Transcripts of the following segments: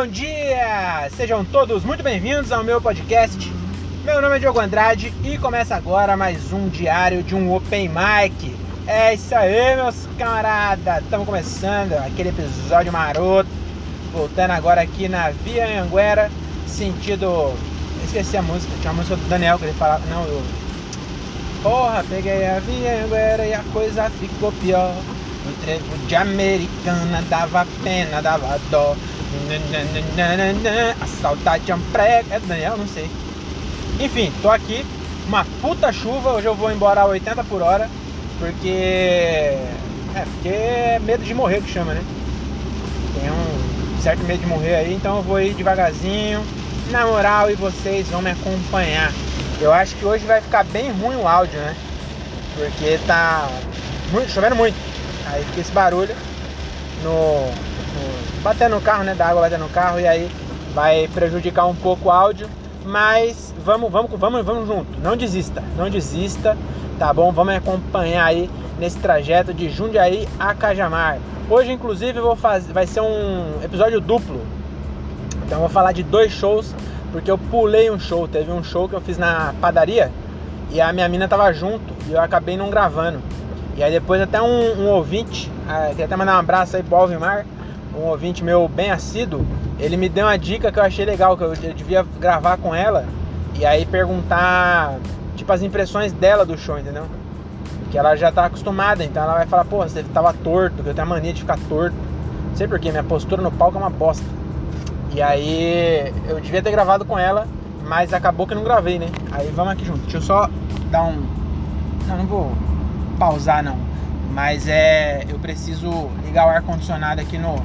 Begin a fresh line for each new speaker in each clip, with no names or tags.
bom dia! Sejam todos muito bem-vindos ao meu podcast. Meu nome é Diogo Andrade e começa agora mais um diário de um Open Mic. É isso aí, meus camaradas! Estamos começando aquele episódio maroto. Voltando agora aqui na Via Anguera, sentido. Esqueci a música, tinha uma música do Daniel que ele falava. Não, eu. Porra, peguei a Via Anguera e a coisa ficou pior. O trevo de americana dava pena, dava dó. A saudade é um prego. É Daniel? Não sei. Enfim, tô aqui. Uma puta chuva. Hoje eu vou embora a 80 por hora. Porque. É, porque é medo de morrer que chama, né? Tem um certo medo de morrer aí. Então eu vou ir devagarzinho. Na moral, e vocês vão me acompanhar. Eu acho que hoje vai ficar bem ruim o áudio, né? Porque tá muito, chovendo muito. Aí fica esse barulho no batendo no carro, né? Da água batendo no carro e aí vai prejudicar um pouco o áudio. Mas vamos, vamos, vamos, vamos junto. Não desista, não desista, tá bom? Vamos acompanhar aí nesse trajeto de Jundiaí a Cajamar. Hoje, inclusive, vou fazer, vai ser um episódio duplo. Então, vou falar de dois shows, porque eu pulei um show. Teve um show que eu fiz na padaria e a minha mina tava junto e eu acabei não gravando. E aí depois até um, um ouvinte, ah, queria até mandar um abraço aí pro Alvimar, um ouvinte meu bem assíduo, ele me deu uma dica que eu achei legal, que eu, devia gravar com ela e aí perguntar, tipo, as impressões dela do show, entendeu? Que ela já tá acostumada, então ela vai falar, pô, você tava torto, que eu tenho a mania de ficar torto. Não sei porquê, minha postura no palco é uma bosta. E aí eu devia ter gravado com ela, mas acabou que não gravei, né? Aí vamos aqui junto. Deixa eu só dar um. Não, não vou pausar não. Mas é. Eu preciso ligar o ar-condicionado aqui no,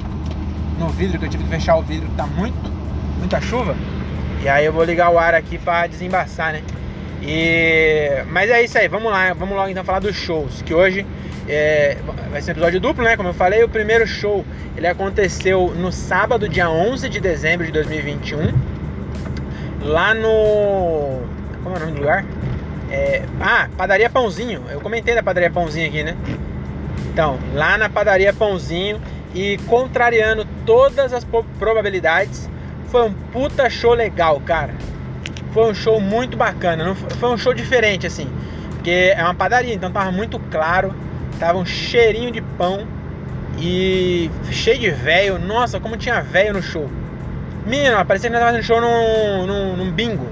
no vidro, que eu tive que fechar o vidro, que tá muito, muita chuva. E aí eu vou ligar o ar aqui para desembaçar, né? E... Mas é isso aí, vamos lá, vamos logo então falar dos shows. Que hoje é... vai ser um episódio duplo, né? Como eu falei, o primeiro show ele aconteceu no sábado, dia 11 de dezembro de 2021, lá no. Como é o nome do lugar? É... Ah, Padaria Pãozinho. Eu comentei da Padaria Pãozinho aqui, né? Então, lá na Padaria Pãozinho e contrariando todas as probabilidades, foi um puta show legal, cara. Foi um show muito bacana, foi um show diferente assim, porque é uma padaria, então tava muito claro, tava um cheirinho de pão e cheio de velho. Nossa, como tinha velho no show. Menino, parecia que nós tava fazendo show num, num, num bingo.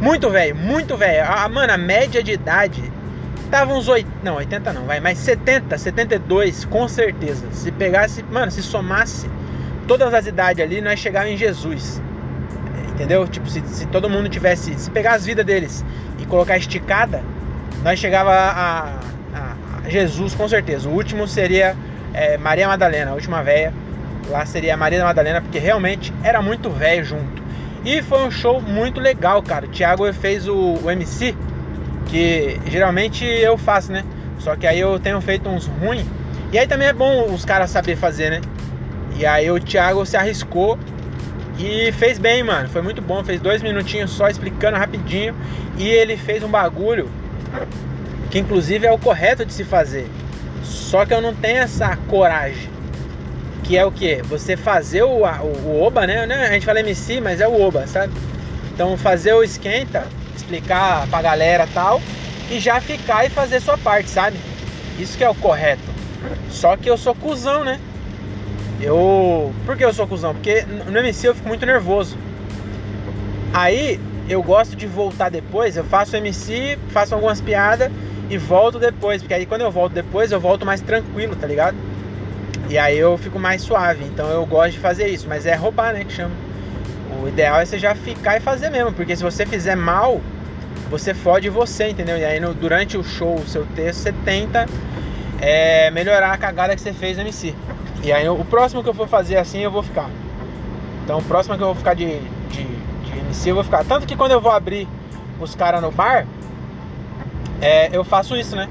Muito velho, muito velho. Mano, a média de idade tava uns 80, não, 80 não, vai, mas 70, 72 com certeza. Se pegasse, mano, se somasse todas as idades ali, nós chegávamos em Jesus. Entendeu? Tipo, se, se todo mundo tivesse, se pegar as vidas deles e colocar esticada, nós chegava a, a, a Jesus com certeza. O último seria é, Maria Madalena, a última véia. Lá seria Maria Madalena, porque realmente era muito velho junto. E foi um show muito legal, cara. O Thiago fez o, o MC, que geralmente eu faço, né? Só que aí eu tenho feito uns ruins. E aí também é bom os caras saber fazer, né? E aí o Thiago se arriscou e fez bem, mano. Foi muito bom. Fez dois minutinhos só explicando rapidinho. E ele fez um bagulho que inclusive é o correto de se fazer. Só que eu não tenho essa coragem que é o que? Você fazer o, o, o, Oba, né? A gente fala MC, mas é o Oba, sabe? Então fazer o esquenta, explicar pra galera tal, e já ficar e fazer sua parte, sabe? Isso que é o correto. Só que eu sou cuzão, né? Eu. Por que eu sou cuzão? Porque no MC eu fico muito nervoso. Aí eu gosto de voltar depois, eu faço MC, faço algumas piadas e volto depois. Porque aí quando eu volto depois, eu volto mais tranquilo, tá ligado? E aí eu fico mais suave. Então eu gosto de fazer isso. Mas é roubar, né? Que chama. O ideal é você já ficar e fazer mesmo. Porque se você fizer mal, você fode você, entendeu? E aí no, durante o show, o seu texto, você tenta é, melhorar a cagada que você fez no MC. E aí o próximo que eu for fazer assim, eu vou ficar. Então o próximo que eu vou ficar de, de, de MC, eu vou ficar. Tanto que quando eu vou abrir os caras no bar, é, eu faço isso, né?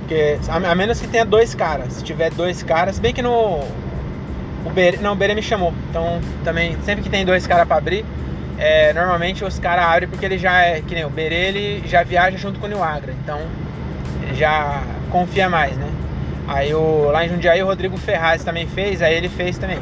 Porque a, menos que tenha dois caras. Se tiver dois caras, bem que no. O não, o Bere me chamou. Então também, sempre que tem dois caras pra abrir, é, normalmente os caras abrem porque ele já é. Que nem o Bere, ele já viaja junto com o Niagra. Então já confia mais, né? Aí o, lá em Jundiaí o Rodrigo Ferraz também fez, aí ele fez também.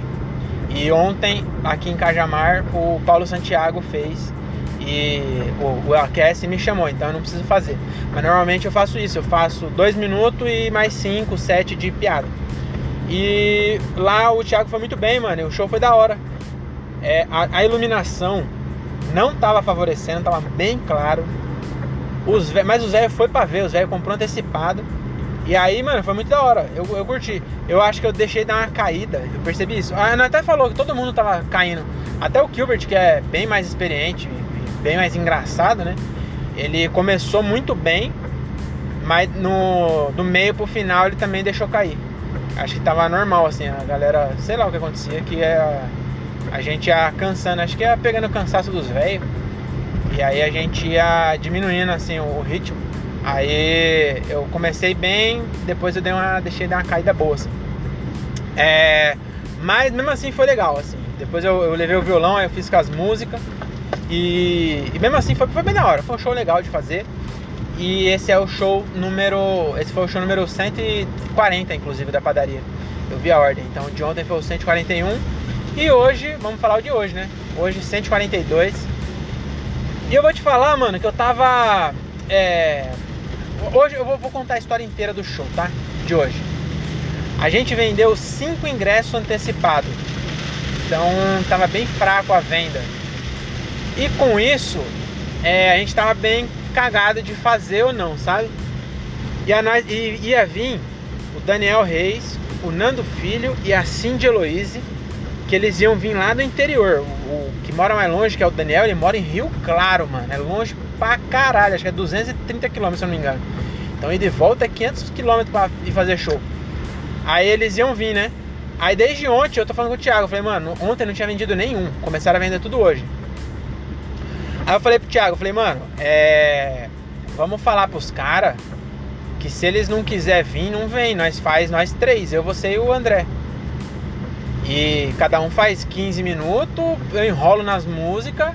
E ontem, aqui em Cajamar, o Paulo Santiago fez e o, o AQS me chamou, então eu não preciso fazer. Mas normalmente eu faço isso, eu faço dois minutos e mais cinco, sete de piada. E lá o Thiago foi muito bem, mano. O show foi da hora. É, a, a iluminação não tava favorecendo, tava bem claro. Os, mas os velhos foi pra ver, os velhos comprou antecipado. E aí, mano, foi muito da hora. Eu, eu curti. Eu acho que eu deixei dar uma caída. Eu percebi isso. A Ana até falou que todo mundo tava caindo. Até o Gilbert, que é bem mais experiente, bem mais engraçado, né? Ele começou muito bem, mas no do meio pro final ele também deixou cair. Acho que tava normal, assim, a galera, sei lá o que acontecia, que é a, gente ia cansando, acho que ia pegando o cansaço dos velhos. E aí a gente ia diminuindo assim o ritmo. Aí eu comecei bem, depois eu dei uma, deixei dar uma caída boa. Assim. É, mas mesmo assim foi legal, assim. Depois eu, eu levei o violão, aí eu fiz com as músicas. E, e, mesmo assim foi, foi bem da hora, foi um show legal de fazer. E esse é o show número. Esse foi o show número 140, inclusive, da padaria. Eu vi a ordem. Então de ontem foi o 141. E hoje, vamos falar o de hoje, né? Hoje 142. E eu vou te falar, mano, que eu tava. É, Hoje eu vou, contar a história inteira do show, tá? De hoje. A gente vendeu cinco ingressos antecipados. Então tava bem fraco a venda. E com isso, é, a gente tava bem cagado de fazer ou não, sabe? E, a e ia vir o Daniel Reis, o Nando Filho e a Cindy Eloise, que eles iam vir lá do interior. O, que mora mais longe, que é o Daniel, ele mora em Rio Claro, mano. É longe pra caralho, acho que é 230 km, se eu não me engano. Então ir de volta é 500 km pra ir fazer show. Aí eles iam vir, né? Aí desde ontem eu tô falando com o Thiago, eu falei, mano, ontem não tinha vendido nenhum, começaram a vender tudo hoje. Aí eu falei pro Thiago, eu falei, mano, é. Vamos falar pros caras que se eles não quiser vir, não vem. Nós faz nós três, eu, você e o André. E cada um faz 15 minutos, eu enrolo nas músicas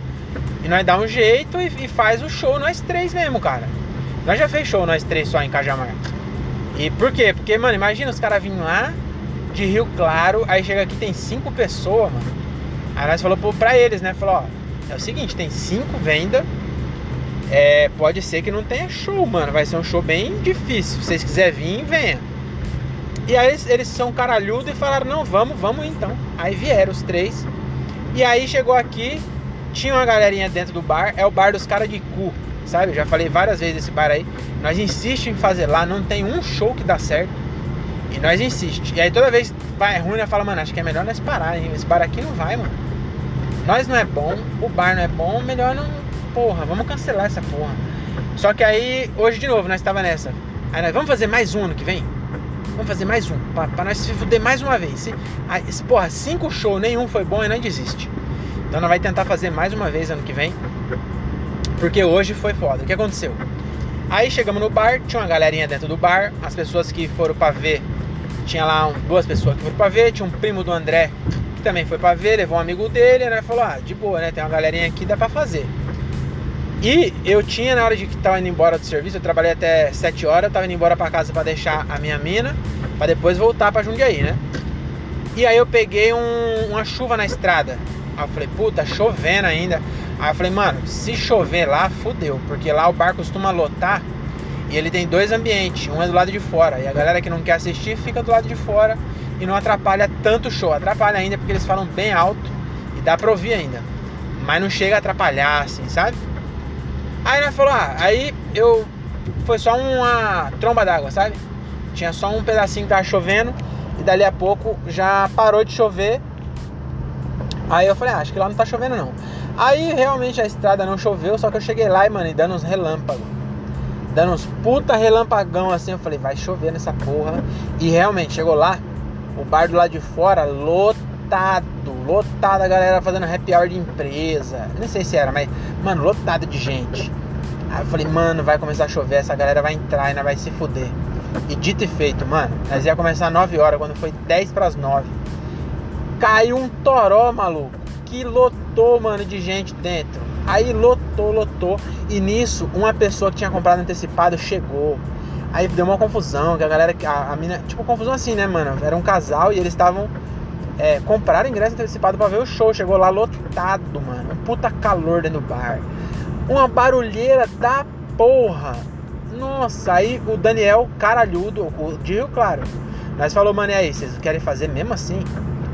e nós dá um jeito e, e, faz o show nós três mesmo, cara. Nós já fez show nós três só em Cajamar. E por quê? Porque, mano, imagina os caras virem lá de Rio Claro, aí chega aqui tem cinco pessoas, mano. Aí nós falou pra eles, né? Falou, ó, é o seguinte, tem cinco vendas. É, pode ser que não tenha show, mano. Vai ser um show bem difícil. Se vocês quiserem vir, venha. E aí eles, são caralhudos e falaram, não, vamos, vamos então. Aí vieram os três. E aí chegou aqui, tinha uma galerinha dentro do bar, é o bar dos caras de cu, sabe? Já falei várias vezes desse bar aí. Nós insistimos em fazer lá, não tem um show que dá certo. E nós insistimos. E aí toda vez vai ruim, nós fala, mano, acho que é melhor nós parar, hein? Esse bar aqui não vai, mano. Nós não é bom, o bar não é bom, melhor não. Porra, vamos cancelar essa porra. Só que aí, hoje de novo, nós estava nessa. Aí nós vamos fazer mais um ano que vem? Vamos fazer mais um, pra, pra nós se fuder mais uma vez. Se, aí, porra, cinco shows, nenhum foi bom e não desiste. Então nós vai tentar fazer mais uma vez ano que vem. Porque hoje foi foda. O que aconteceu? Aí chegamos no bar, tinha uma galerinha dentro do bar. As pessoas que foram pra ver, tinha lá duas pessoas que foram pra ver. Tinha um primo do André que também foi pra ver, levou um amigo dele, né? Falou, ah, de boa, né? Tem uma galerinha aqui, dá pra fazer. E eu tinha, na hora de que tava indo embora do serviço, eu trabalhei até 7 horas, eu tava indo embora pra casa pra deixar a minha mina, pra depois voltar pra Jundiaí, né? E aí eu peguei um, uma chuva na estrada. Aí eu falei, puta, chovendo ainda. Aí eu falei, mano, se chover lá, fudeu. Porque lá o bar costuma lotar e ele tem dois ambientes. Um é do lado de fora. E a galera que não quer assistir fica do lado de fora e não atrapalha tanto o show. Atrapalha ainda porque eles falam bem alto e dá pra ouvir ainda. Mas não chega a atrapalhar, assim, sabe? Aí nós falou, ah, aí eu. Foi só uma tromba d'água, sabe? Tinha só um pedacinho que tava chovendo e dali a pouco já parou de chover Aí eu falei, ah, acho que lá não tá chovendo não. Aí realmente a estrada não choveu, só que eu cheguei lá e, mano, e dando uns relâmpagos. Dando uns puta relampagão assim, eu falei, vai chover nessa porra. E realmente, chegou lá, o bar do lado de fora lotado, lotado, a galera fazendo happy hour de empresa. Nem sei se era, mas, mano, lotado de gente. Aí eu falei, mano, vai começar a chover, essa galera vai entrar e nós vai se fuder. E dito e feito, mano, nós ia começar 9 horas, quando foi 10 para as 9 caiu um toró, maluco, que lotou, mano, de gente dentro. Aí lotou, lotou. E nisso, uma pessoa que tinha comprado antecipado chegou. Aí deu uma confusão, que a galera, a, a mina, tipo, confusão assim, né, mano? Era um casal e eles estavam é, compraram ingresso antecipado para ver o show. Chegou lá lotado, mano. Um puta calor dentro do bar. Uma barulheira da porra. Nossa, aí o Daniel Caralhudo, de Rio Claro. Nós falou, mano, e aí, vocês querem fazer mesmo assim?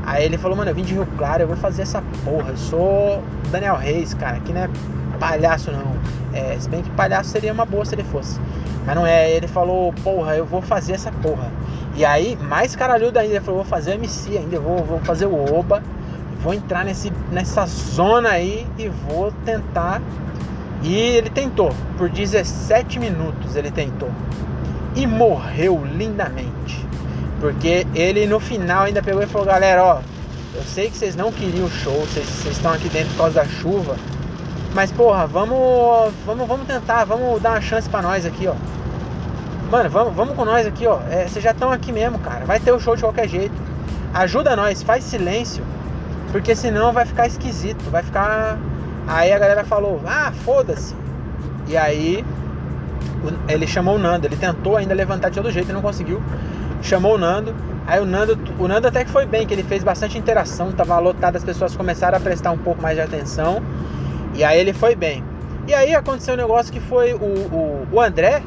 Aí ele falou, mano, eu vim de Rio Claro, eu vou fazer essa porra. Eu sou Daniel Reis, cara, que não é palhaço não. É, se bem que palhaço seria uma boa se ele fosse. Mas não é, ele falou, porra, eu vou fazer essa porra. E aí, mais caralhudo ainda, ele falou, vou fazer MC ainda, vou, vou fazer o Oba, vou entrar nesse, nessa zona aí e vou tentar. E ele tentou, por 17 minutos ele tentou. E morreu lindamente. Porque ele no final ainda pegou e falou, galera, ó, eu sei que vocês não queriam o show, vocês, vocês estão aqui dentro por causa da chuva. Mas porra, vamos, vamos, vamos tentar, vamos dar uma chance para nós aqui, ó. Mano, vamos, vamos com nós aqui, ó. É, vocês já estão aqui mesmo, cara. Vai ter o show de qualquer jeito. Ajuda nós, faz silêncio. Porque senão vai ficar esquisito. Vai ficar. Aí a galera falou, ah, foda-se. E aí ele chamou o Nando. Ele tentou ainda levantar de todo jeito e não conseguiu. Chamou o Nando. Aí o Nando, o Nando até que foi bem, que ele fez bastante interação, tava lotado, as pessoas começaram a prestar um pouco mais de atenção. E aí ele foi bem. E aí aconteceu um negócio que foi o, o, o André,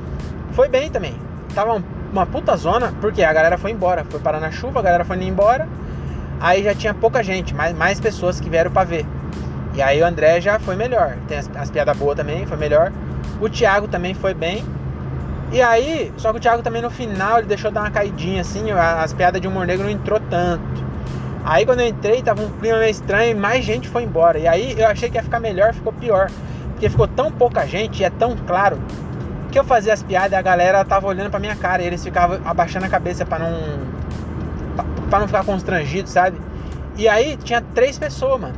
foi bem também. Tava uma puta zona, porque a galera foi embora. Foi parar na chuva, a galera foi embora. Aí já tinha pouca gente, mais, mais pessoas que vieram pra ver. E aí o André já foi melhor. Tem as, as piadas boas também, foi melhor. O Thiago também foi bem. E aí, só que o Thiago também no final ele deixou dar uma caidinha assim, as piadas de humor negro não entrou tanto. Aí quando eu entrei, tava um clima meio estranho e mais gente foi embora. E aí eu achei que ia ficar melhor, ficou pior. Porque ficou tão pouca gente e é tão claro que eu fazia as piadas a galera tava olhando pra minha cara e eles ficavam abaixando a cabeça para não para não ficar constrangido, sabe? E aí tinha três pessoas, mano.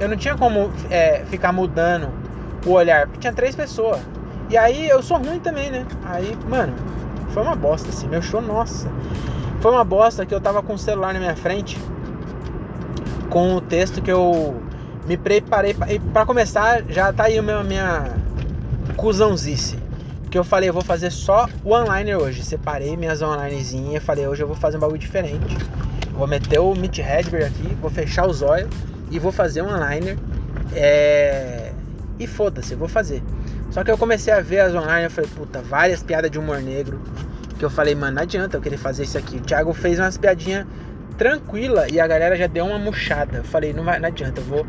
Eu não tinha como é, ficar mudando o olhar, porque tinha três pessoas. E aí eu sou ruim também, né? Aí, mano, foi uma bosta assim, meu show, nossa. Foi uma bosta que eu tava com o celular na minha frente com o texto que eu me preparei para começar, já tá aí a minha, minha cuzãozice que eu falei, eu vou fazer só o online hoje. Separei minhas onlinezinhas, falei, hoje eu vou fazer um bagulho diferente. Vou meter o Meet Redberg aqui, vou fechar os olhos e vou fazer um online. É... E foda-se, vou fazer. Só que eu comecei a ver as online, eu falei, puta, várias piadas de humor negro. Que eu falei, mano, não adianta eu querer fazer isso aqui. O Thiago fez umas piadinhas tranquila e a galera já deu uma murchada. Eu falei, não, vai, não adianta, eu vou,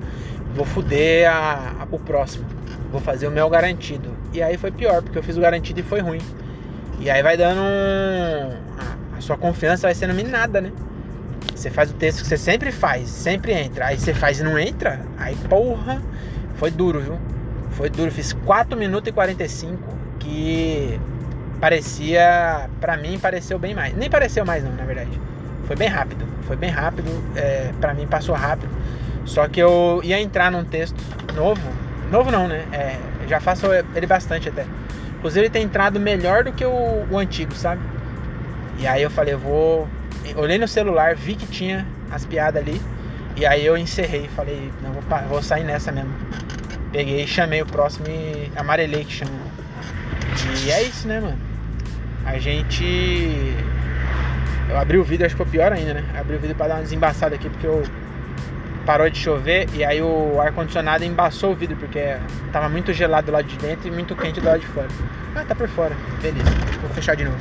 vou fuder a, a, o próximo. Vou fazer o meu garantido. E aí foi pior, porque eu fiz o garantido e foi ruim. E aí vai dando um. A, sua confiança vai sendo minada, né? Você faz o texto que você sempre faz, sempre entra. Aí você faz e não entra. Aí, porra, foi duro, viu? Foi duro. Fiz 4 minutos e 45. Que parecia. Pra mim, pareceu bem mais. Nem pareceu mais, não, na verdade. Foi bem rápido. Foi bem rápido. É, pra mim, passou rápido. Só que eu ia entrar num texto novo Novo não, né? É, já faço ele bastante até. Inclusive ele tem entrado melhor do que o, o antigo, sabe? E aí eu falei, eu vou. Olhei no celular, vi que tinha as piadas ali. E aí eu encerrei, falei, não, vou, vou sair nessa mesmo. Peguei, chamei o próximo e amarelei que chama. E é isso, né, mano? A gente. Eu abri o vídeo, acho que foi pior ainda, né? Abri o vídeo pra dar uma desembaçada aqui, porque eu parou de chover e aí o ar-condicionado embaçou o vidro, porque tava muito gelado do lado de dentro e muito quente do lado de fora. Ah, tá por fora. Beleza, vou fechar de novo.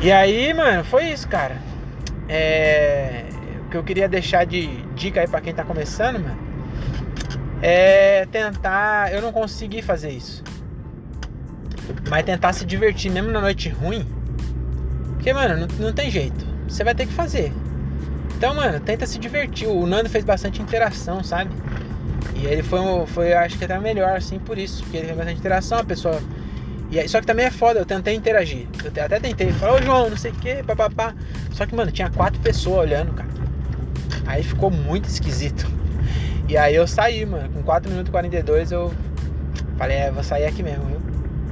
E aí, mano, foi isso, cara. É... O que eu queria deixar de dica aí pra quem tá começando, mano, é tentar. Eu não consegui fazer isso. Mas tentar se divertir mesmo na noite ruim. Porque, mano, não, não tem jeito. Você vai ter que fazer. Então, mano, tenta se divertir. O Nando fez bastante interação, sabe? E ele foi, foi acho que até melhor, assim, por isso. Porque ele fez bastante interação, a pessoa. E só que também é foda, eu tentei interagir. Eu até tentei, falar, ô João, não sei o que, papapá. Só que, mano, tinha quatro pessoas olhando, cara. Aí ficou muito esquisito. E aí eu saí, mano. Com 4 minutos e 42 eu falei, é, vou sair aqui mesmo, viu?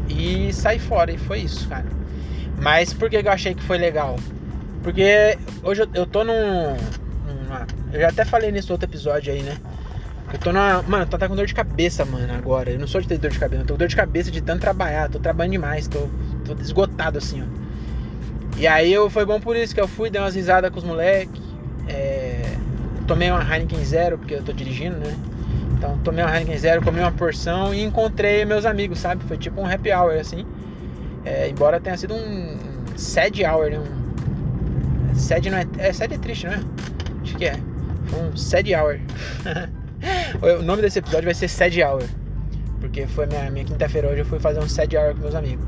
E saí fora, e foi isso, cara. Mas por que eu achei que foi legal? Porque hoje eu, eu tô num, numa, Eu já até falei nesse outro episódio aí, né? Eu tô na. Mano, tô até com dor de cabeça, mano, agora. Eu não sou de ter dor de cabeça, eu tô com dor de cabeça de tanto trabalhar. Tô trabalhando demais, tô, tô esgotado assim, ó. E aí eu, foi bom por isso que eu fui, dei umas risadas com os moleques. É, tomei uma Heineken Zero, porque eu tô dirigindo, né? Então tomei uma Heineken Zero, comi uma porção e encontrei meus amigos, sabe? Foi tipo um happy hour, assim. É, embora tenha sido um sad hour, né? Um, sad não é. É é triste, não é? Acho que é. Foi um sad hour. o nome desse episódio vai ser sad hour. Porque foi minha, minha quinta-feira hoje, eu fui fazer um sad hour com meus amigos.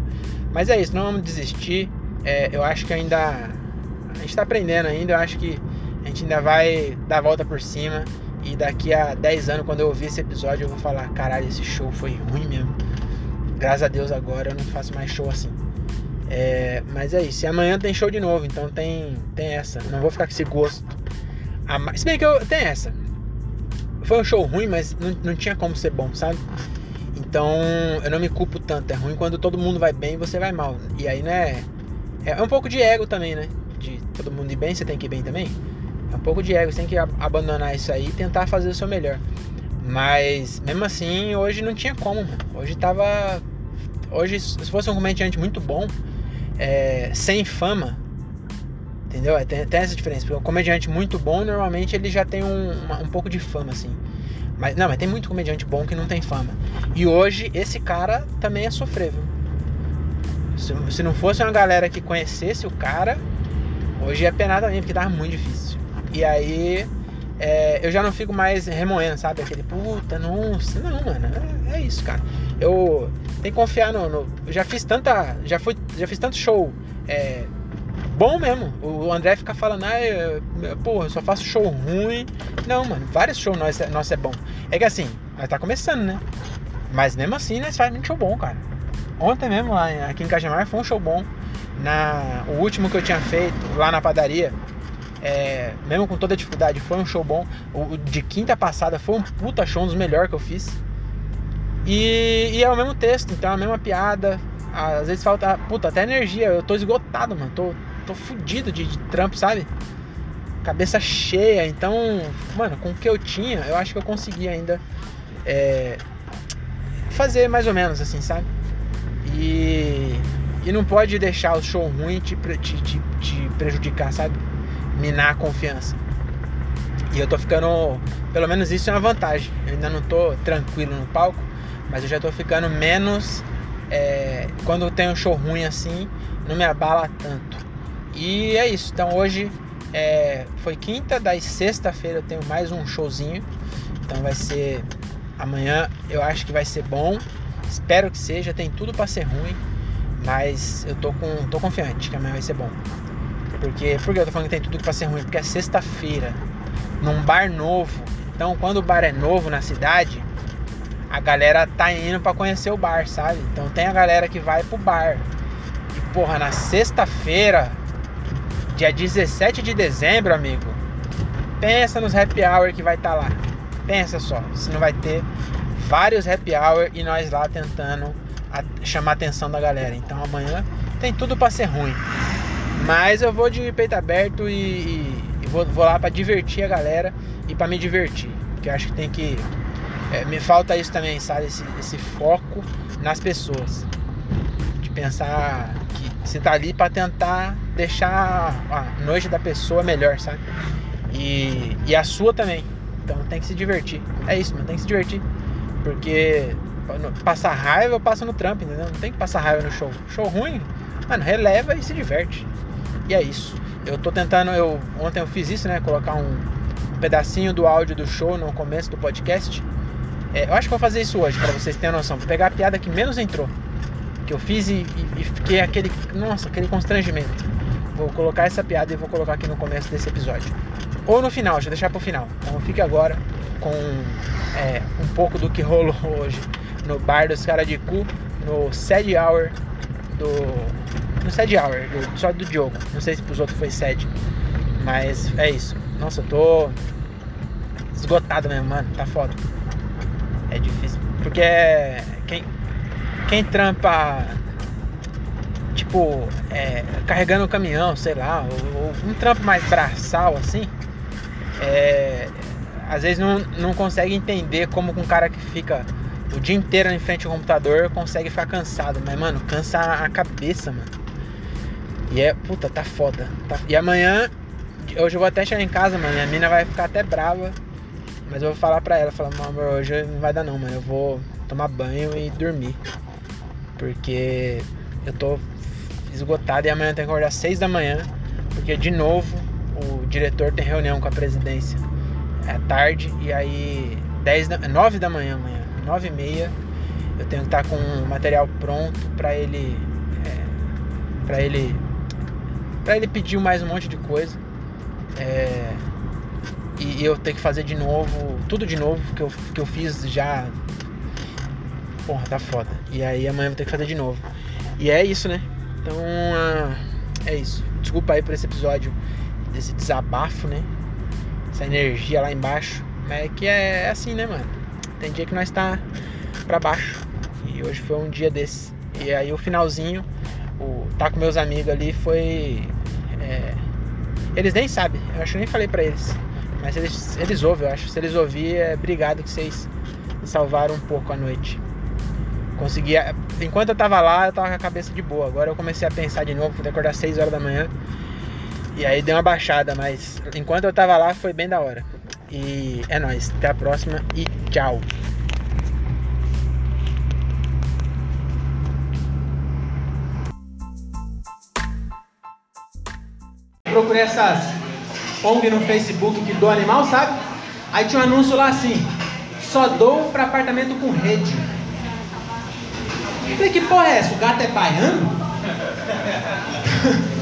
Mas é isso, não vamos desistir. É, eu acho que ainda. A gente tá aprendendo ainda, eu acho que a gente ainda vai dar a volta por cima. E daqui a 10 anos, quando eu ouvir esse episódio, eu vou falar: caralho, esse show foi ruim mesmo. Graças a Deus agora eu não faço mais show assim. É, mas é isso. E amanhã tem show de novo, então tem, tem essa. Não vou ficar com esse gosto. Se bem que eu. Tem essa. Foi um show ruim, mas não, não tinha como ser bom, sabe? Então eu não me culpo tanto. É ruim quando todo mundo vai bem e você vai mal. E aí, né? É um pouco de ego também, né? De todo mundo ir bem, você tem que ir bem também. É um pouco de ego, você tem que abandonar isso aí e tentar fazer o seu melhor. Mas mesmo assim, hoje não tinha como. Hoje tava. Hoje, se fosse um comediante muito bom, é, sem fama, entendeu? É, tem, tem, essa diferença. Porque um comediante muito bom, normalmente ele já tem um, uma, um pouco de fama, assim. Mas não, mas tem muito comediante bom que não tem fama. E hoje esse cara também é sofrível. Se, se não fosse uma galera que conhecesse o cara, hoje é penada também, porque tava muito difícil. E aí é, eu já não fico mais remoendo, sabe? Aquele puta, nossa, não, mano, é, é isso, cara. Eu tenho que confiar no, no. já fiz tanta. Já, fui, já fiz tanto show. É, bom mesmo. O André fica falando, ah, eu, porra, eu só faço show ruim. Não, mano, vários shows nossos nosso é bom. É que assim, nós tá começando, né? Mas mesmo assim, nós faz muito show bom, cara. Ontem mesmo, lá aqui em Cajamar, foi um show bom. Na, o último que eu tinha feito, lá na padaria, é, mesmo com toda a dificuldade, foi um show bom. O, o de quinta passada foi um puta show, um dos melhores que eu fiz. E, e, é o mesmo texto, então é a mesma piada. Às vezes falta, puta, até energia. Eu tô esgotado, mano. Tô, tô fudido de, de trampo, sabe? Cabeça cheia. Então, mano, com o que eu tinha, eu acho que eu consegui ainda é, fazer mais ou menos assim, sabe? E, e não pode deixar o show ruim te, te, te, te prejudicar, sabe? Minar a confiança. E eu tô ficando. Pelo menos isso é uma vantagem. Eu ainda não tô tranquilo no palco, mas eu já tô ficando menos. É, quando tem um show ruim assim, não me abala tanto. E é isso. Então hoje é, foi quinta, daí sexta-feira eu tenho mais um showzinho. Então vai ser. Amanhã eu acho que vai ser bom. Espero que seja, tem tudo para ser ruim. Mas eu tô, com, tô confiante que amanhã vai ser bom. Porque, por que eu tô falando que tem tudo para ser ruim? Porque é sexta-feira, num bar novo. Então quando o bar é novo na cidade, a galera tá indo para conhecer o bar, sabe? Então tem a galera que vai pro bar. E porra, na sexta-feira Dia 17 de dezembro, amigo. Pensa nos happy hour que vai estar tá lá. Pensa só, se não vai ter vários happy hour e nós lá tentando chamar a atenção da galera. Então amanhã tem tudo para ser ruim. Mas eu vou de peito aberto e, e, e vou, vou, lá para divertir a galera e para me divertir. Porque eu acho que tem que. É, me falta isso também, sabe? Esse, esse foco nas pessoas. De pensar que você tá ali para tentar deixar a noite da pessoa melhor, sabe? E, e a sua também. Então tem que se divertir. É isso, mano, tem que se divertir. Porque passar raiva eu passo no trampo, entendeu? Não tem que passar raiva no show. Show ruim, mano, releva e se diverte. E é isso. Eu tô tentando, eu ontem eu fiz isso, né? Colocar um, um pedacinho do áudio do show no começo do podcast. É, eu acho que vou fazer isso hoje, para vocês terem noção. Vou pegar a piada que menos entrou. Que eu fiz e, e, e fiquei aquele. Nossa, aquele constrangimento. Vou colocar essa piada e vou colocar aqui no começo desse episódio. Ou no final, deixa eu deixar pro final. Então fique agora com é, um pouco do que rolou hoje no bar dos caras de cu, no Sad Hour do. No Sad Hour, do, só do Diogo. Não sei se pros outros foi Sad. Mas é isso. Nossa, eu tô esgotado mesmo, mano. Tá foda. É difícil. Porque quem, quem trampa tipo, é, carregando o caminhão, sei lá, ou, ou, um trampo mais braçal assim, é, às vezes não, não consegue entender como um cara que fica o dia inteiro em frente ao computador consegue ficar cansado. Mas, mano, cansa a cabeça, mano. E é, puta, tá foda. Tá, e amanhã, hoje eu vou até chegar em casa, mano. E a mina vai ficar até brava. Mas eu vou falar pra ela, falar, amor, hoje não vai dar não, mano. Eu vou tomar banho e dormir. Porque eu tô esgotado e amanhã tenho que acordar às 6 da manhã. Porque de novo o diretor tem reunião com a presidência. É tarde e aí 10 da, 9 da manhã amanhã, 9 e meia, eu tenho que estar com o material pronto para ele. É, para ele. para ele pedir mais um monte de coisa. É, e eu ter que fazer de novo, tudo de novo que eu, que eu fiz já. Porra, tá foda. E aí amanhã eu vou ter que fazer de novo. E é isso, né? Então uh, é isso. Desculpa aí por esse episódio desse desabafo, né? Essa energia lá embaixo. Mas é que é assim, né, mano? Tem dia que nós tá pra baixo. E hoje foi um dia desse. E aí o finalzinho, o tá com meus amigos ali foi. É, eles nem sabem, eu acho que nem falei pra eles. Mas eles, eles ouvem, eu acho. Se eles ouvirem, é obrigado que vocês salvaram um pouco a noite. Consegui. Enquanto eu tava lá, eu tava com a cabeça de boa. Agora eu comecei a pensar de novo, fui acordar 6 horas da manhã. E aí deu uma baixada, mas enquanto eu tava lá foi bem da hora. E é nóis. Até a próxima e tchau. Procurei essas ONG no Facebook que doa animal, sabe? Aí tinha um anúncio lá assim: só dou para apartamento com rede. Eu falei, que porra é essa? O gato é baiano?